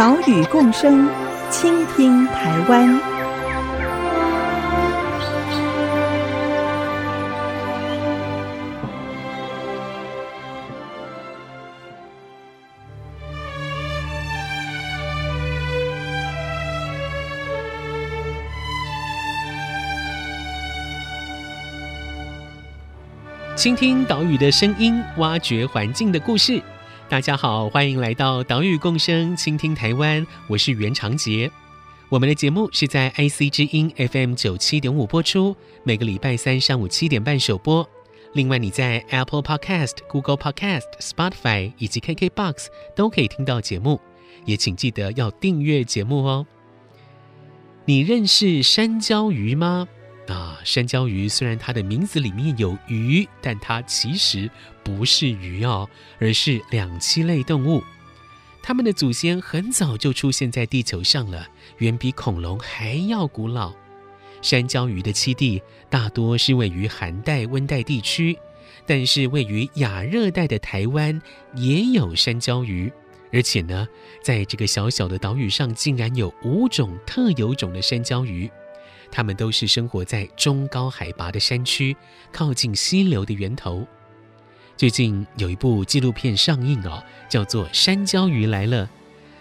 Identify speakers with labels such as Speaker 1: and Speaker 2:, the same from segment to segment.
Speaker 1: 岛屿共生，倾听台湾。
Speaker 2: 倾听岛屿的声音，挖掘环境的故事。大家好，欢迎来到岛屿共生，倾听台湾。我是袁长杰。我们的节目是在 IC 之音 FM 九七点五播出，每个礼拜三上午七点半首播。另外，你在 Apple Podcast、Google Podcast、Spotify 以及 KKBox 都可以听到节目。也请记得要订阅节目哦。你认识山椒鱼吗？啊，山椒鱼虽然它的名字里面有“鱼”，但它其实不是鱼哦，而是两栖类动物。它们的祖先很早就出现在地球上了，远比恐龙还要古老。山椒鱼的栖地大多是位于寒带、温带地区，但是位于亚热带的台湾也有山椒鱼，而且呢，在这个小小的岛屿上，竟然有五种特有种的山椒鱼。它们都是生活在中高海拔的山区，靠近溪流的源头。最近有一部纪录片上映哦，叫做《山椒鱼来了》。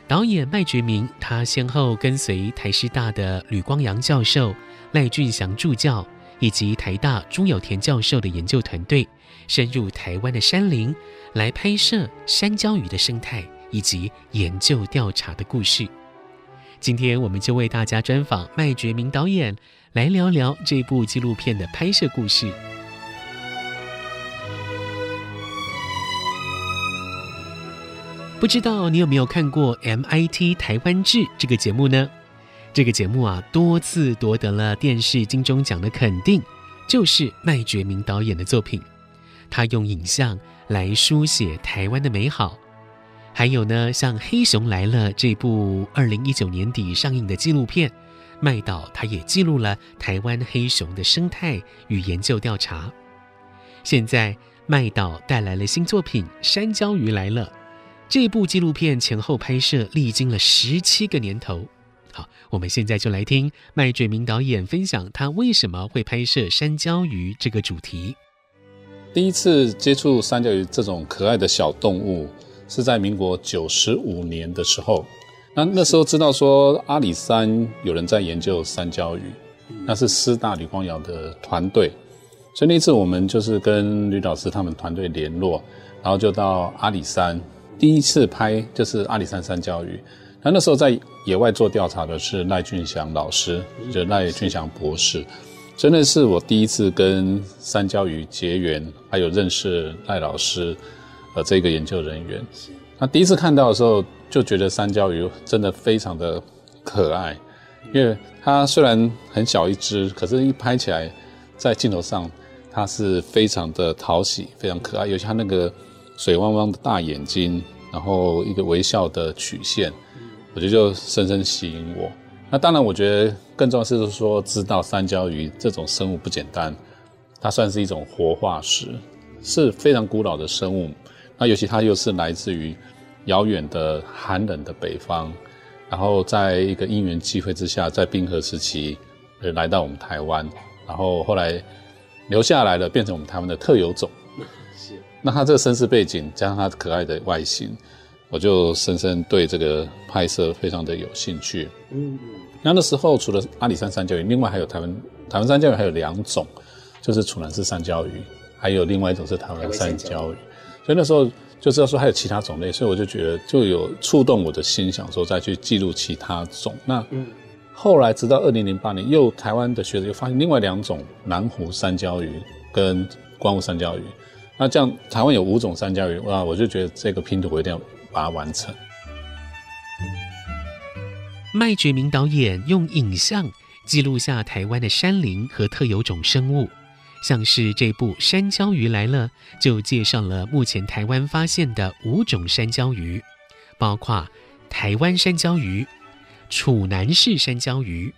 Speaker 2: 导演麦觉明，他先后跟随台师大的吕光阳教授、赖俊祥助教以及台大朱有田教授的研究团队，深入台湾的山林，来拍摄山椒鱼的生态以及研究调查的故事。今天我们就为大家专访麦觉明导演，来聊聊这部纪录片的拍摄故事。不知道你有没有看过 MIT 台湾志这个节目呢？这个节目啊，多次夺得了电视金钟奖的肯定，就是麦觉明导演的作品。他用影像来书写台湾的美好。还有呢，像《黑熊来了》这部二零一九年底上映的纪录片，麦导他也记录了台湾黑熊的生态与研究调查。现在麦导带来了新作品《山椒鱼来了》，这部纪录片前后拍摄历经了十七个年头。好，我们现在就来听麦觉明导演分享他为什么会拍摄山椒鱼这个主题。
Speaker 3: 第一次接触山椒鱼这种可爱的小动物。是在民国九十五年的时候，那那时候知道说阿里山有人在研究三焦鱼，那是师大吕光尧的团队，所以那次我们就是跟吕老师他们团队联络，然后就到阿里山，第一次拍就是阿里山三焦鱼。那那时候在野外做调查的是赖俊祥老师，就赖俊祥博士，所以那是我第一次跟三焦鱼结缘，还有认识赖老师。呃，这个研究人员，那第一次看到的时候，就觉得三焦鱼真的非常的可爱，因为它虽然很小一只，可是一拍起来，在镜头上，它是非常的讨喜，非常可爱，尤其它那个水汪汪的大眼睛，然后一个微笑的曲线，我觉得就深深吸引我。那当然，我觉得更重要是说，知道三焦鱼这种生物不简单，它算是一种活化石，是非常古老的生物。那尤其它又是来自于遥远的寒冷的北方，然后在一个因缘际会之下，在冰河时期，呃，来到我们台湾，然后后来留下来了，变成我们台湾的特有种。是。那它这个身世背景加上它可爱的外形，我就深深对这个拍摄非常的有兴趣。嗯嗯。那那时候除了阿里山山椒鱼，另外还有台湾台湾山椒鱼还有两种，就是楚南氏山椒鱼，还有另外一种是台湾山椒鱼。所以那时候就知道说还有其他种类，所以我就觉得就有触动我的心，想说再去记录其他种。那后来直到二零零八年，又台湾的学者又发现另外两种南湖三椒鱼跟光雾三椒鱼。那这样台湾有五种三椒鱼，哇！我就觉得这个拼图我一定要把它完成。
Speaker 2: 麦觉明导演用影像记录下台湾的山林和特有种生物，像是这部《山椒鱼来了》，就介绍了目前台湾发现的五种山椒鱼，包括台湾山椒鱼、楚南氏山椒鱼、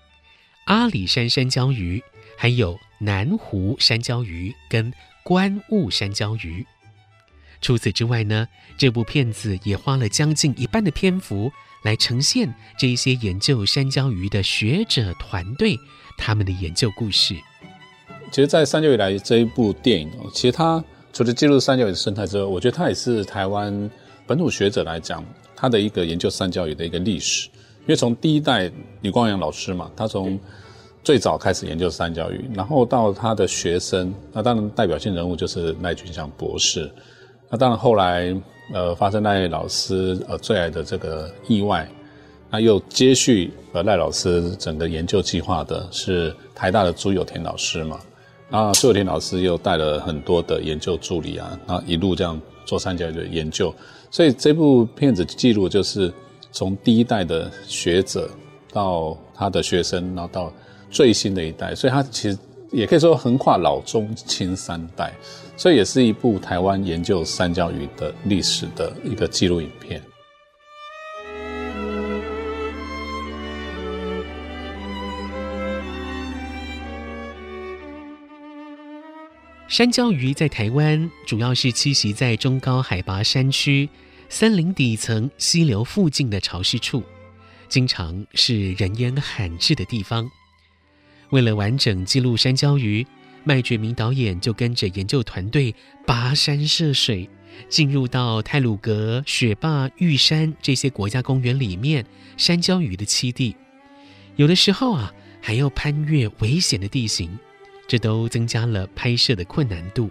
Speaker 2: 阿里山山椒鱼，还有南湖山椒鱼跟观雾山椒鱼。除此之外呢，这部片子也花了将近一半的篇幅来呈现这些研究山椒鱼的学者团队他们的研究故事。
Speaker 3: 其实，在《三角鱼来》这一部电影，其实它除了记录三角鱼的生态之外，我觉得它也是台湾本土学者来讲，他的一个研究三角鱼的一个历史。因为从第一代李光洋老师嘛，他从最早开始研究三角鱼，然后到他的学生，那当然代表性人物就是赖俊祥博士。那当然，后来呃发生赖老师呃最爱的这个意外，那又接续呃赖老师整个研究计划的是台大的朱有田老师嘛。啊，苏有田老师又带了很多的研究助理啊，然后一路这样做三角鱼的研究。所以这部片子记录就是从第一代的学者到他的学生，然后到最新的一代，所以他其实也可以说横跨老中青三代。所以也是一部台湾研究三角鱼的历史的一个纪录影片。
Speaker 2: 山椒鱼在台湾主要是栖息在中高海拔山区、森林底层、溪流附近的潮湿处，经常是人烟罕至的地方。为了完整记录山椒鱼，麦觉明导演就跟着研究团队跋山涉水，进入到太鲁阁、雪霸、玉山这些国家公园里面山椒鱼的栖地，有的时候啊还要攀越危险的地形，这都增加了拍摄的困难度。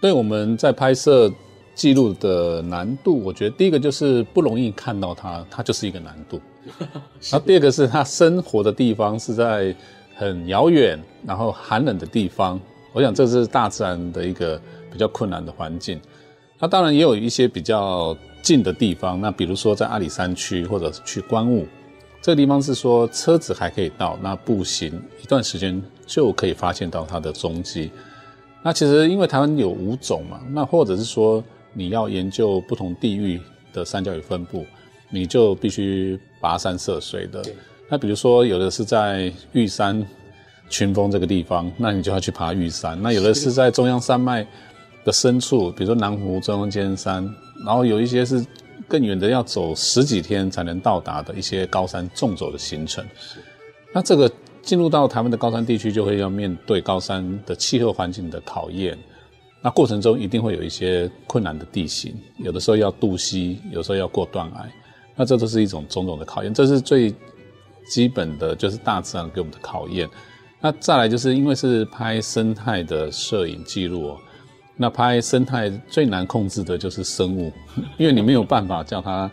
Speaker 3: 对，我们在拍摄记录的难度，我觉得第一个就是不容易看到它，它就是一个难度。然后第二个是它生活的地方是在。很遥远，然后寒冷的地方，我想这是大自然的一个比较困难的环境。那当然也有一些比较近的地方，那比如说在阿里山区或者去观雾，这个地方是说车子还可以到，那步行一段时间就可以发现到它的踪迹。那其实因为台湾有五种嘛，那或者是说你要研究不同地域的三角鱼分布，你就必须跋山涉水的。那比如说，有的是在玉山群峰这个地方，那你就要去爬玉山；那有的是在中央山脉的深处，比如说南湖中央尖山，然后有一些是更远的，要走十几天才能到达的一些高山纵走的行程。那这个进入到台湾的高山地区，就会要面对高山的气候环境的考验。那过程中一定会有一些困难的地形，有的时候要渡溪，有时候要过断崖，那这都是一种种种的考验。这是最基本的就是大自然给我们的考验，那再来就是因为是拍生态的摄影记录，那拍生态最难控制的就是生物，因为你没有办法叫它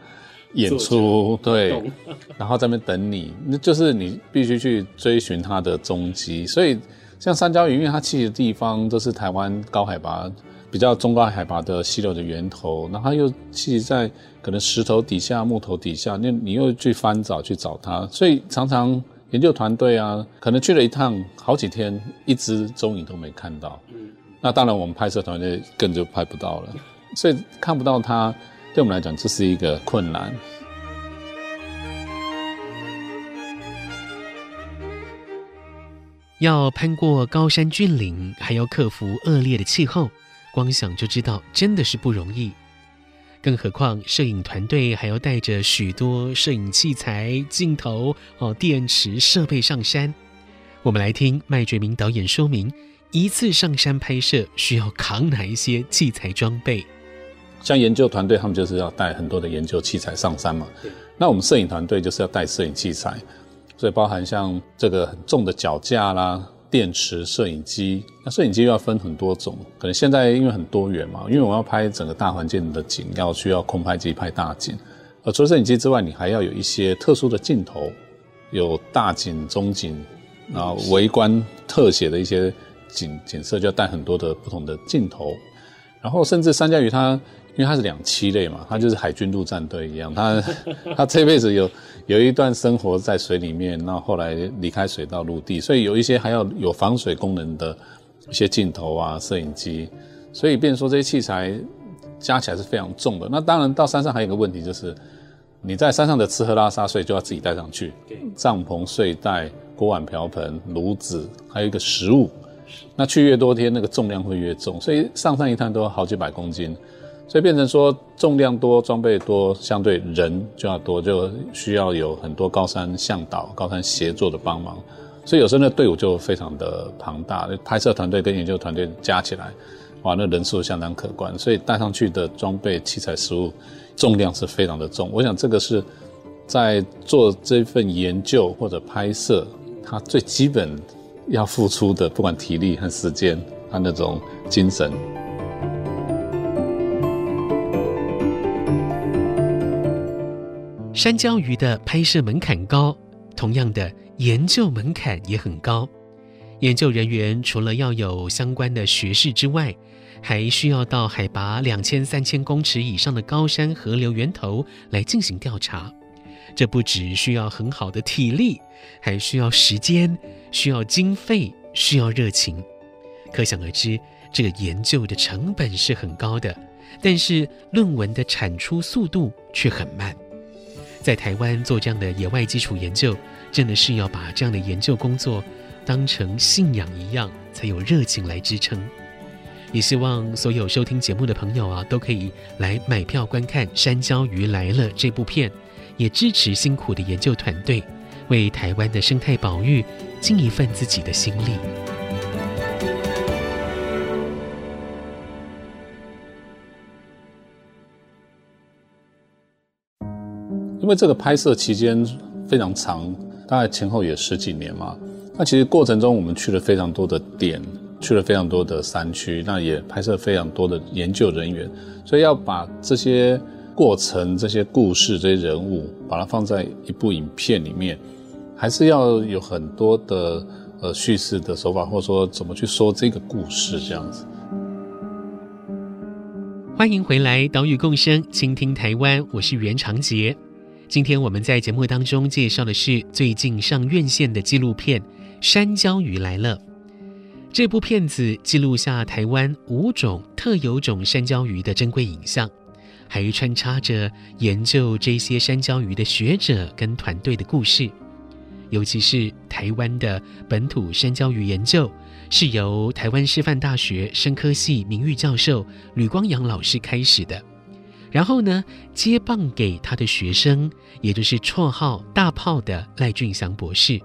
Speaker 3: 演出，对，然后在那边等你，那就是你必须去追寻它的踪迹。所以像三焦鱼，因为它栖息的地方都是台湾高海拔。比较中高海拔的溪流的源头，然后它又栖在可能石头底下、木头底下，那你又去翻找去找它，所以常常研究团队啊，可能去了一趟好几天，一只踪影都没看到。嗯，那当然我们拍摄团队更就拍不到了，所以看不到它，对我们来讲这是一个困难。
Speaker 2: 要攀过高山峻岭，还要克服恶劣的气候。光想就知道真的是不容易，更何况摄影团队还要带着许多摄影器材、镜头、哦电池设备上山。我们来听麦觉明导演说明，一次上山拍摄需要扛哪一些器材装备。
Speaker 3: 像研究团队，他们就是要带很多的研究器材上山嘛。那我们摄影团队就是要带摄影器材，所以包含像这个很重的脚架啦。电池、摄影机，那摄影机又要分很多种，可能现在因为很多元嘛，因为我要拍整个大环境的景，要需要空拍机拍大景。而除了摄影机之外，你还要有一些特殊的镜头，有大景、中景，然后围观特写的一些景景色，就要带很多的不同的镜头。然后甚至山椒鱼它因为它是两栖类嘛，它就是海军陆战队一样，它 它这辈子有有一段生活在水里面，那后来离开水到陆地，所以有一些还要有防水功能的一些镜头啊、摄影机，所以变说这些器材加起来是非常重的。那当然到山上还有一个问题就是，你在山上的吃喝拉撒睡就要自己带上去，帐篷、睡袋、锅碗瓢盆、炉子，还有一个食物。那去越多天，那个重量会越重，所以上山一趟都好几百公斤，所以变成说重量多、装备多，相对人就要多，就需要有很多高山向导、高山协作的帮忙，所以有时候那队伍就非常的庞大，拍摄团队跟研究团队加起来，哇，那人数相当可观，所以带上去的装备、器材、食物重量是非常的重。我想这个是在做这份研究或者拍摄，它最基本。要付出的，不管体力和时间，和那种精神。
Speaker 2: 山椒鱼的拍摄门槛高，同样的研究门槛也很高。研究人员除了要有相关的学识之外，还需要到海拔两千三千公尺以上的高山河流源头来进行调查。这不只需要很好的体力，还需要时间，需要经费，需要热情。可想而知，这个研究的成本是很高的，但是论文的产出速度却很慢。在台湾做这样的野外基础研究，真的是要把这样的研究工作当成信仰一样，才有热情来支撑。也希望所有收听节目的朋友啊，都可以来买票观看《山椒鱼来了》这部片。也支持辛苦的研究团队，为台湾的生态保育尽一份自己的心力。
Speaker 3: 因为这个拍摄期间非常长，大概前后也十几年嘛。那其实过程中我们去了非常多的点，去了非常多的山区，那也拍摄非常多的研究人员，所以要把这些。过程这些故事这些人物，把它放在一部影片里面，还是要有很多的呃叙事的手法，或者说怎么去说这个故事这样子。
Speaker 2: 欢迎回来，岛屿共生，倾听台湾，我是袁长杰。今天我们在节目当中介绍的是最近上院线的纪录片《山椒鱼来了》。这部片子记录下台湾五种特有种山椒鱼的珍贵影像。还穿插着研究这些山椒鱼的学者跟团队的故事，尤其是台湾的本土山椒鱼研究，是由台湾师范大学生科系名誉教授吕光阳老师开始的，然后呢，接棒给他的学生，也就是绰号“大炮”的赖俊祥博士，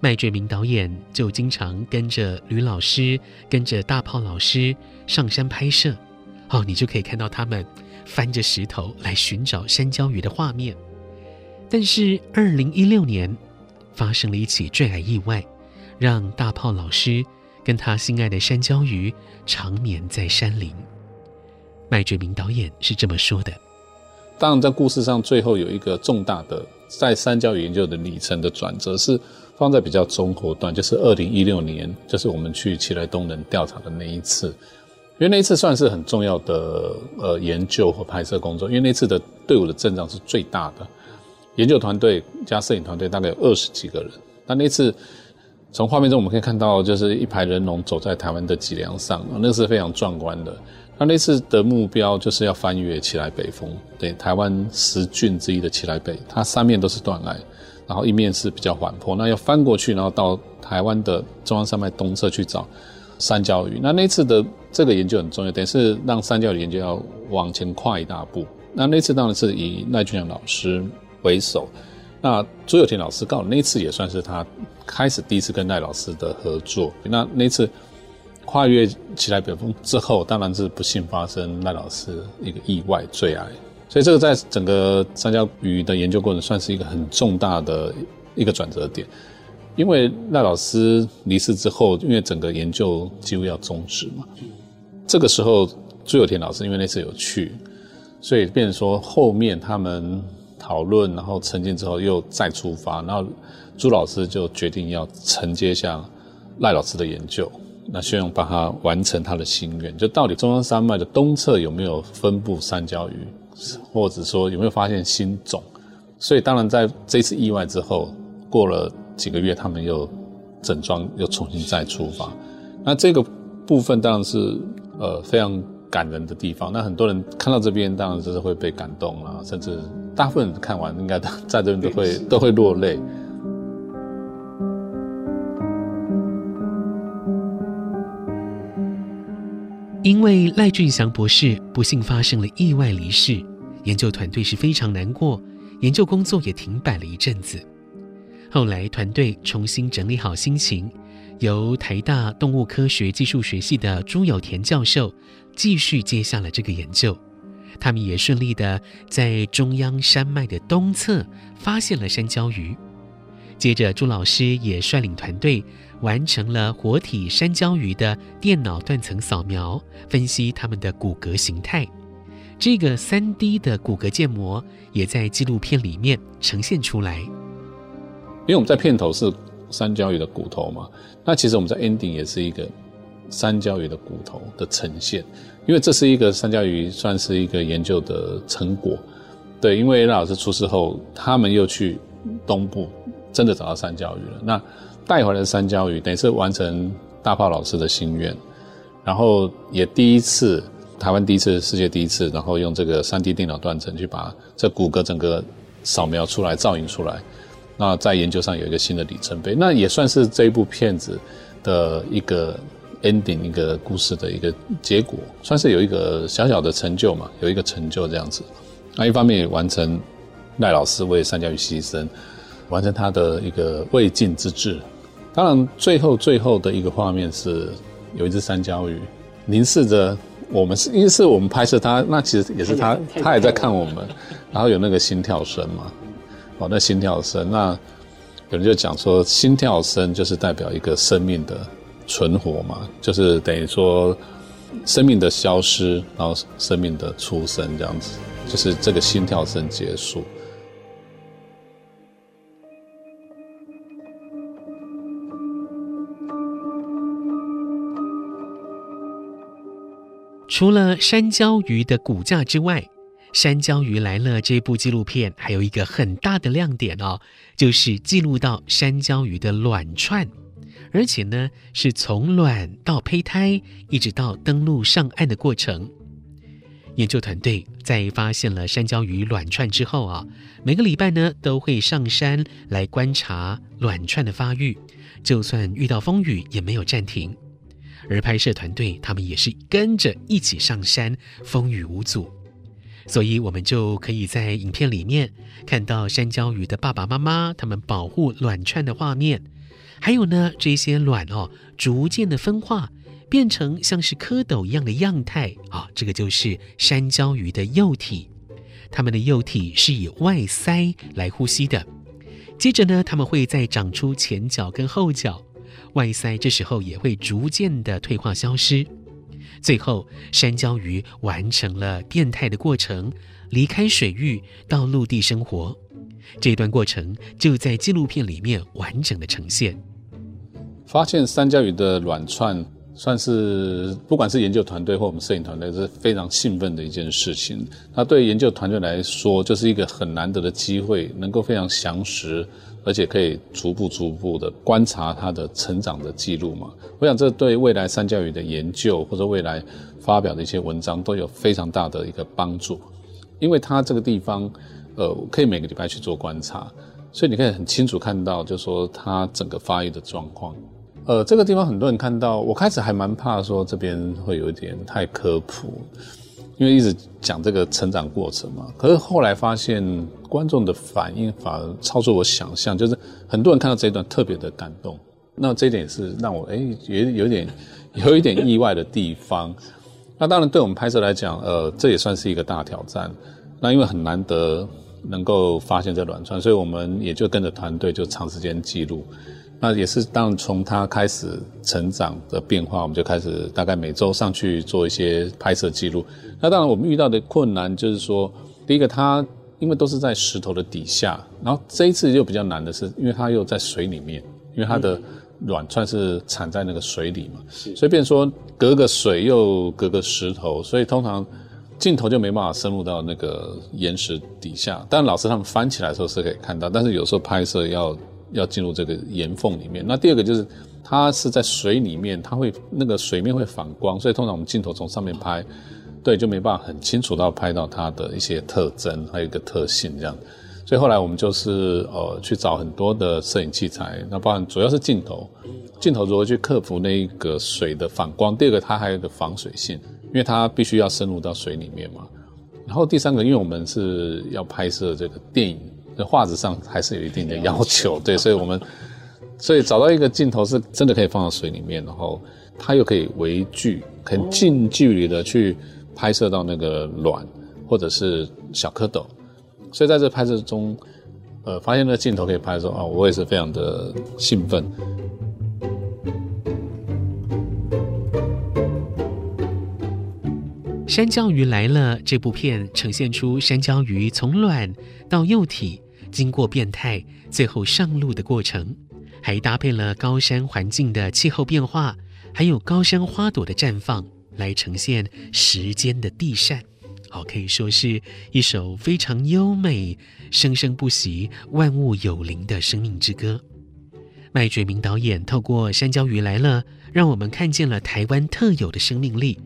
Speaker 2: 麦觉明导演就经常跟着吕老师，跟着大炮老师上山拍摄，哦，你就可以看到他们。翻着石头来寻找山椒鱼的画面，但是二零一六年发生了一起坠海意外，让大炮老师跟他心爱的山椒鱼长眠在山林。麦觉明导演是这么说的：“
Speaker 3: 当然，在故事上最后有一个重大的在山椒鱼研究的里程的转折，是放在比较中后段，就是二零一六年，就是我们去奇莱东人调查的那一次。”因为那次算是很重要的呃研究和拍摄工作，因为那次的队伍的阵仗是最大的，研究团队加摄影团队大概有二十几个人。那那次从画面中我们可以看到，就是一排人龙走在台湾的脊梁上，那是非常壮观的。那那次的目标就是要翻越奇莱北峰，对，台湾十峻之一的奇莱北，它三面都是断崖，然后一面是比较缓坡，那要翻过去，然后到台湾的中央山脉东侧去找三焦鱼。那那次的。这个研究很重要，等于是让三焦鱼研究要往前跨一大步。那那次当然是以赖俊祥老师为首，那朱有田老师刚好那次也算是他开始第一次跟赖老师的合作。那那次跨越起来北峰之后，当然是不幸发生赖老师一个意外坠崖，所以这个在整个三焦鱼的研究过程算是一个很重大的一个转折点。因为赖老师离世之后，因为整个研究几乎要终止嘛。这个时候，朱有田老师因为那次有去，所以变说后面他们讨论，然后沉淀之后又再出发，然后朱老师就决定要承接下赖老师的研究。那希望帮他完成他的心愿，就到底中央山脉的东侧有没有分布山椒鱼，或者说有没有发现新种？所以当然在这次意外之后，过了几个月，他们又整装又重新再出发。那这个部分当然是呃非常感人的地方。那很多人看到这边，当然就是会被感动啦，甚至大部分人看完应该在这边都会 都会落泪。
Speaker 2: 因为赖俊祥博士不幸发生了意外离世，研究团队是非常难过，研究工作也停摆了一阵子。后来团队重新整理好心情，由台大动物科学技术学系的朱有田教授继续接下了这个研究。他们也顺利的在中央山脉的东侧发现了山椒鱼。接着，朱老师也率领团队。完成了活体山椒鱼的电脑断层扫描，分析它们的骨骼形态。这个 3D 的骨骼建模也在纪录片里面呈现出来。
Speaker 3: 因为我们在片头是山椒鱼的骨头嘛，那其实我们在 ending 也是一个山椒鱼的骨头的呈现。因为这是一个山椒鱼，算是一个研究的成果。对，因为赖老师出事后，他们又去东部，真的找到山椒鱼了。那带回来的山椒鱼，等于是完成大炮老师的心愿，然后也第一次台湾第一次世界第一次，然后用这个 3D 电脑断层去把这骨骼整个扫描出来、造影出来，那在研究上有一个新的里程碑，那也算是这一部片子的一个 ending，一个故事的一个结果，算是有一个小小的成就嘛，有一个成就这样子。那一方面也完成赖老师为三焦鱼牺牲，完成他的一个未竟之志。当然，最后最后的一个画面是有一只三焦鱼凝视着我们，是因为是我们拍摄它，那其实也是它，它也在看我们，然后有那个心跳声嘛，哦，那心跳声，那有人就讲说，心跳声就是代表一个生命的存活嘛，就是等于说生命的消失，然后生命的出生这样子，就是这个心跳声结束。
Speaker 2: 除了山椒鱼的骨架之外，《山椒鱼来了》这部纪录片还有一个很大的亮点哦，就是记录到山椒鱼的卵串，而且呢是从卵到胚胎，一直到登陆上岸的过程。研究团队在发现了山椒鱼卵串之后啊，每个礼拜呢都会上山来观察卵串的发育，就算遇到风雨也没有暂停。而拍摄团队他们也是跟着一起上山，风雨无阻，所以我们就可以在影片里面看到山椒鱼的爸爸妈妈他们保护卵串的画面，还有呢，这些卵哦逐渐的分化，变成像是蝌蚪一样的样态啊，这个就是山椒鱼的幼体，它们的幼体是以外鳃来呼吸的，接着呢，它们会再长出前脚跟后脚。外鳃这时候也会逐渐的退化消失，最后山椒鱼完成了变态的过程，离开水域到陆地生活。这段过程就在纪录片里面完整的呈现。
Speaker 3: 发现山椒鱼的卵串，算是不管是研究团队或我们摄影团队是非常兴奋的一件事情。那对研究团队来说，就是一个很难得的机会，能够非常详实。而且可以逐步逐步的观察它的成长的记录嘛，我想这对未来山椒鱼的研究或者未来发表的一些文章都有非常大的一个帮助，因为它这个地方，呃，可以每个礼拜去做观察，所以你可以很清楚看到，就是说它整个发育的状况。呃，这个地方很多人看到，我开始还蛮怕说这边会有一点太科普。因为一直讲这个成长过程嘛，可是后来发现观众的反应反而超出我想象，就是很多人看到这一段特别的感动，那这一点也是让我诶有有点有一点意外的地方。那当然对我们拍摄来讲，呃，这也算是一个大挑战。那因为很难得能够发现这卵串，所以我们也就跟着团队就长时间记录。那也是，当从它开始成长的变化，我们就开始大概每周上去做一些拍摄记录。那当然，我们遇到的困难就是说，第一个，它因为都是在石头的底下，然后这一次又比较难的是，因为它又在水里面，因为它的卵算是产在那个水里嘛，所以变说隔个水又隔个石头，所以通常镜头就没办法深入到那个岩石底下。但老师他们翻起来的时候是可以看到，但是有时候拍摄要要进入这个岩缝里面。那第二个就是它是在水里面，它会那个水面会反光，所以通常我们镜头从上面拍，对，就没办法很清楚到拍到它的一些特征，还有一个特性这样。所以后来我们就是呃去找很多的摄影器材，那包含主要是镜头，镜头如何去克服那一个水的反光。第二个它还有一个防水性，因为它必须要深入到水里面嘛。然后第三个，因为我们是要拍摄这个电影，在画质上还是有一定的要求，对，所以我们所以找到一个镜头是真的可以放到水里面，然后它又可以微距很近距离的去拍摄到那个卵或者是小蝌蚪。所以在这拍摄中，呃，发现那镜头可以拍的时候啊，我也是非常的兴奋。
Speaker 2: 山椒鱼来了这部片呈现出山椒鱼从卵到幼体，经过变态，最后上路的过程，还搭配了高山环境的气候变化，还有高山花朵的绽放，来呈现时间的递嬗。好，可以说是一首非常优美、生生不息、万物有灵的生命之歌。麦觉明导演透过《山椒鱼来了》，让我们看见了台湾特有的生命力。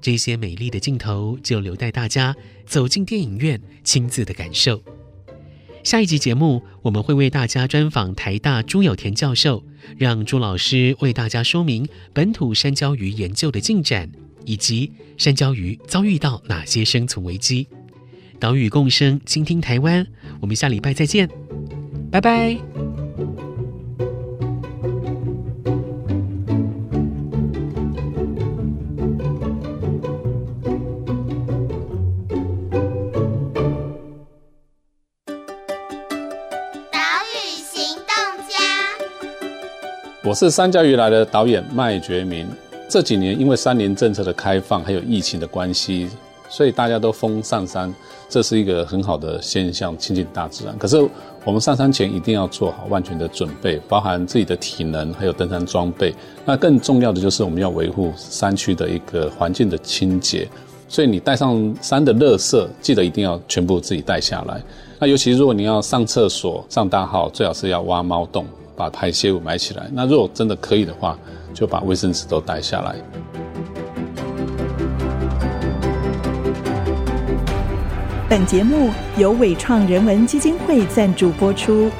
Speaker 2: 这些美丽的镜头，就留待大家走进电影院亲自的感受。下一集节目，我们会为大家专访台大朱友田教授，让朱老师为大家说明本土山椒鱼研究的进展。以及山椒鱼遭遇到哪些生存危机？岛屿共生，倾听台湾。我们下礼拜再见，拜拜。
Speaker 3: 我是山椒鱼来的导演麦觉明。这几年因为三年政策的开放，还有疫情的关系，所以大家都封上山，这是一个很好的现象，亲近大自然。可是我们上山前一定要做好万全的准备，包含自己的体能，还有登山装备。那更重要的就是我们要维护山区的一个环境的清洁。所以你带上山的垃圾，记得一定要全部自己带下来。那尤其如果你要上厕所、上大号，最好是要挖猫洞，把排泄物埋起来。那如果真的可以的话，就把卫生纸都带下来。
Speaker 1: 本节目由伟创人文基金会赞助播出。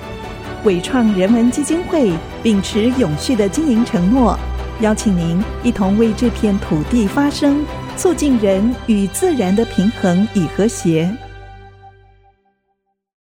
Speaker 1: 伟创人文基金会秉持永续的经营承诺，邀请您一同为这片土地发声，促进人与自然的平衡与和谐。